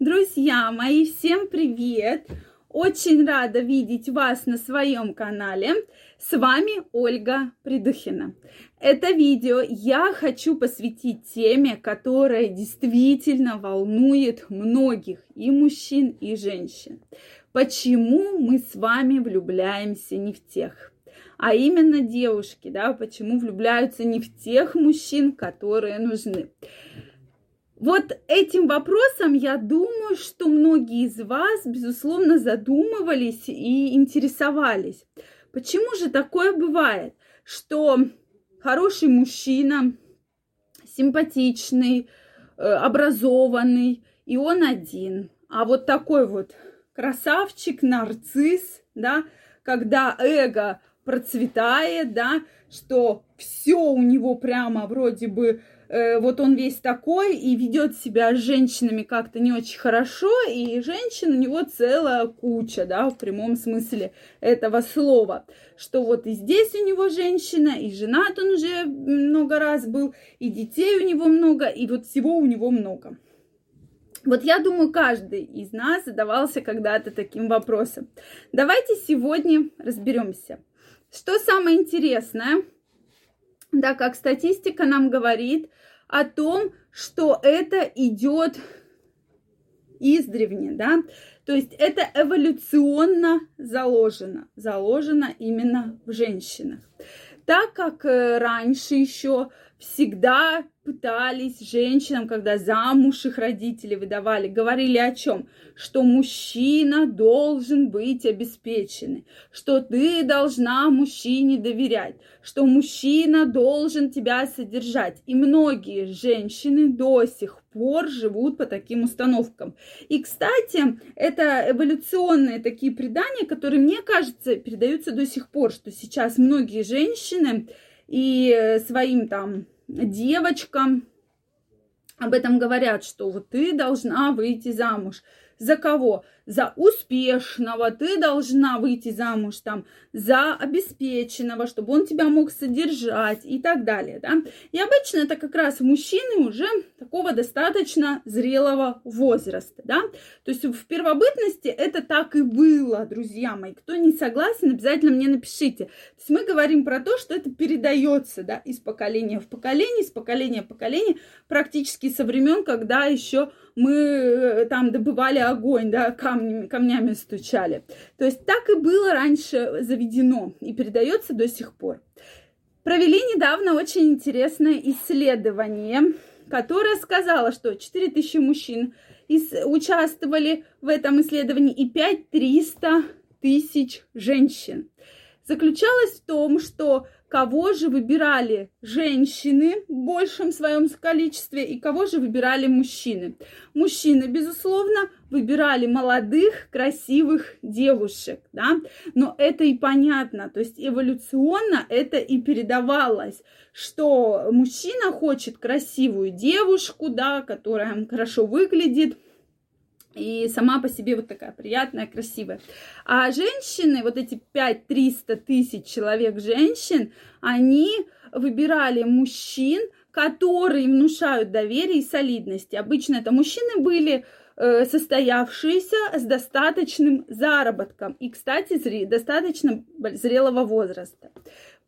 Друзья мои, всем привет! Очень рада видеть вас на своем канале. С вами Ольга Придухина. Это видео я хочу посвятить теме, которая действительно волнует многих и мужчин, и женщин. Почему мы с вами влюбляемся не в тех? а именно девушки, да, почему влюбляются не в тех мужчин, которые нужны. Вот этим вопросом, я думаю, что многие из вас, безусловно, задумывались и интересовались. Почему же такое бывает, что хороший мужчина, симпатичный, э, образованный, и он один, а вот такой вот красавчик, нарцисс, да, когда эго процветает, да, что все у него прямо вроде бы э, вот он весь такой и ведет себя с женщинами как-то не очень хорошо, и женщин у него целая куча, да, в прямом смысле этого слова, что вот и здесь у него женщина, и женат он уже много раз был, и детей у него много, и вот всего у него много. Вот я думаю, каждый из нас задавался когда-то таким вопросом. Давайте сегодня разберемся. Что самое интересное, да, как статистика нам говорит о том, что это идет издревне, да, то есть это эволюционно заложено, заложено именно в женщинах. Так как э, раньше еще всегда пытались женщинам, когда замуж их родители выдавали, говорили о чем? Что мужчина должен быть обеспеченный, что ты должна мужчине доверять, что мужчина должен тебя содержать. И многие женщины до сих пор живут по таким установкам. И, кстати, это эволюционные такие предания, которые, мне кажется, передаются до сих пор, что сейчас многие женщины и своим там девочкам об этом говорят, что вот ты должна выйти замуж. За кого? За успешного. Ты должна выйти замуж там за обеспеченного, чтобы он тебя мог содержать и так далее, да. И обычно это как раз мужчины уже такого достаточно зрелого возраста, да. То есть в первобытности это так и было, друзья мои. Кто не согласен, обязательно мне напишите. То есть мы говорим про то, что это передается, да, из поколения в поколение, из поколения в поколение, практически со времен, когда еще мы э, там добывали огонь, да, камнями, камнями стучали. То есть так и было раньше заведено и передается до сих пор. Провели недавно очень интересное исследование, которое сказало, что 4000 мужчин участвовали в этом исследовании и 5300 тысяч женщин. Заключалось в том, что кого же выбирали женщины в большем своем количестве и кого же выбирали мужчины. Мужчины, безусловно, выбирали молодых, красивых девушек, да, но это и понятно, то есть эволюционно это и передавалось, что мужчина хочет красивую девушку, да, которая хорошо выглядит, и сама по себе вот такая приятная, красивая. А женщины, вот эти 5-300 тысяч человек женщин, они выбирали мужчин, которые внушают доверие и солидность. Обычно это мужчины были э, состоявшиеся с достаточным заработком и, кстати, достаточно зрелого возраста.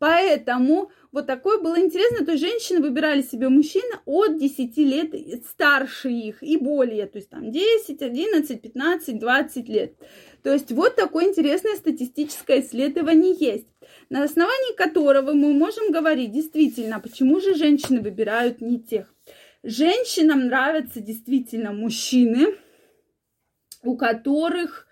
Поэтому вот такое было интересно. То есть женщины выбирали себе мужчин от 10 лет старше их и более. То есть там 10, 11, 15, 20 лет. То есть вот такое интересное статистическое исследование есть, на основании которого мы можем говорить действительно, почему же женщины выбирают не тех. Женщинам нравятся действительно мужчины, у которых,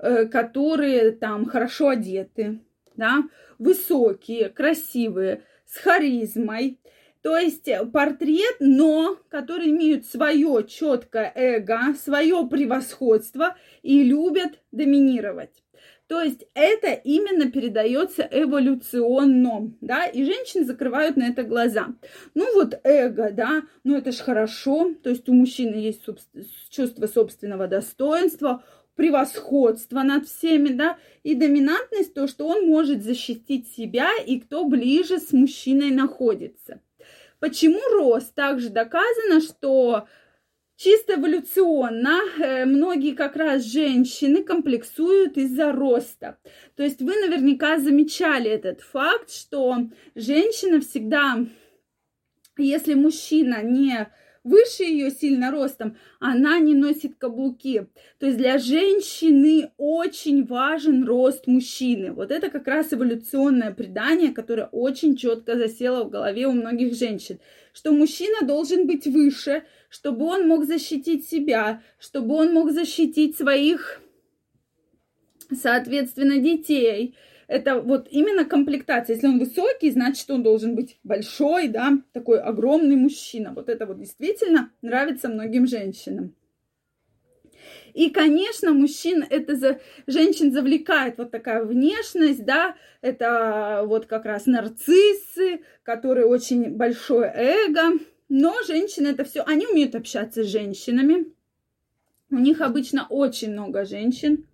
э, которые там хорошо одеты, да, высокие, красивые, с харизмой. То есть портрет, но который имеют свое четкое эго, свое превосходство и любят доминировать. То есть это именно передается эволюционно, да, и женщины закрывают на это глаза. Ну вот эго, да, ну это ж хорошо, то есть у мужчины есть чувство собственного достоинства, превосходство над всеми, да, и доминантность, то, что он может защитить себя и кто ближе с мужчиной находится. Почему рост? Также доказано, что Чисто эволюционно э, многие как раз женщины комплексуют из-за роста. То есть вы наверняка замечали этот факт, что женщина всегда, если мужчина не выше ее сильно ростом, она не носит каблуки. То есть для женщины очень важен рост мужчины. Вот это как раз эволюционное предание, которое очень четко засело в голове у многих женщин, что мужчина должен быть выше, чтобы он мог защитить себя, чтобы он мог защитить своих, соответственно, детей, это вот именно комплектация. Если он высокий, значит, он должен быть большой, да, такой огромный мужчина. Вот это вот действительно нравится многим женщинам. И, конечно, мужчин это за женщин завлекает вот такая внешность, да, это вот как раз нарциссы, которые очень большое эго. Но женщины это все, они умеют общаться с женщинами. У них обычно очень много женщин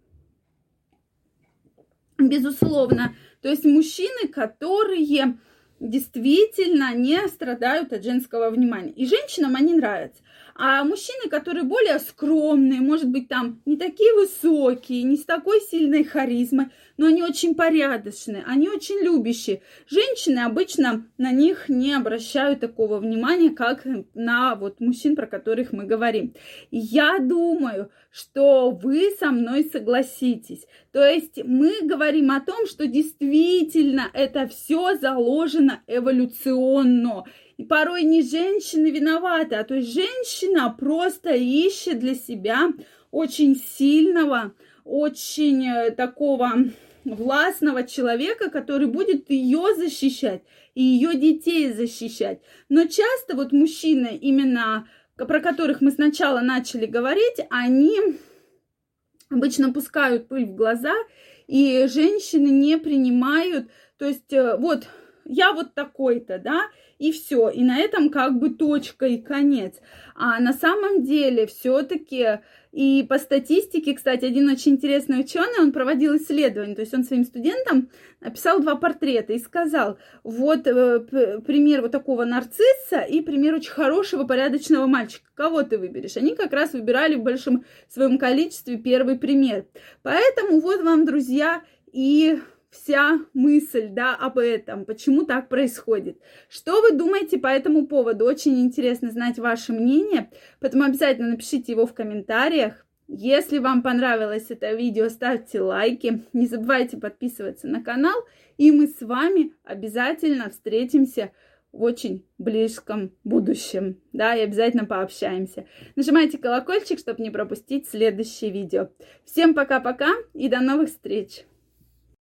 безусловно. То есть мужчины, которые действительно не страдают от женского внимания. И женщинам они нравятся. А мужчины, которые более скромные, может быть, там не такие высокие, не с такой сильной харизмой, но они очень порядочные, они очень любящие. Женщины обычно на них не обращают такого внимания, как на вот мужчин, про которых мы говорим. Я думаю, что вы со мной согласитесь. То есть мы говорим о том, что действительно это все заложено эволюционно. И порой не женщины виноваты, а то есть женщина просто ищет для себя очень сильного, очень э, такого властного человека, который будет ее защищать и ее детей защищать. Но часто вот мужчины, именно про которых мы сначала начали говорить, они обычно пускают пыль в глаза, и женщины не принимают, то есть э, вот я вот такой-то, да, и все. И на этом как бы точка и конец. А на самом деле все-таки и по статистике, кстати, один очень интересный ученый, он проводил исследование, то есть он своим студентам написал два портрета и сказал, вот э, пример вот такого нарцисса и пример очень хорошего, порядочного мальчика. Кого ты выберешь? Они как раз выбирали в большом своем количестве первый пример. Поэтому вот вам, друзья, и вся мысль, да, об этом, почему так происходит. Что вы думаете по этому поводу? Очень интересно знать ваше мнение, поэтому обязательно напишите его в комментариях. Если вам понравилось это видео, ставьте лайки, не забывайте подписываться на канал, и мы с вами обязательно встретимся в очень близком будущем, да, и обязательно пообщаемся. Нажимайте колокольчик, чтобы не пропустить следующее видео. Всем пока-пока и до новых встреч!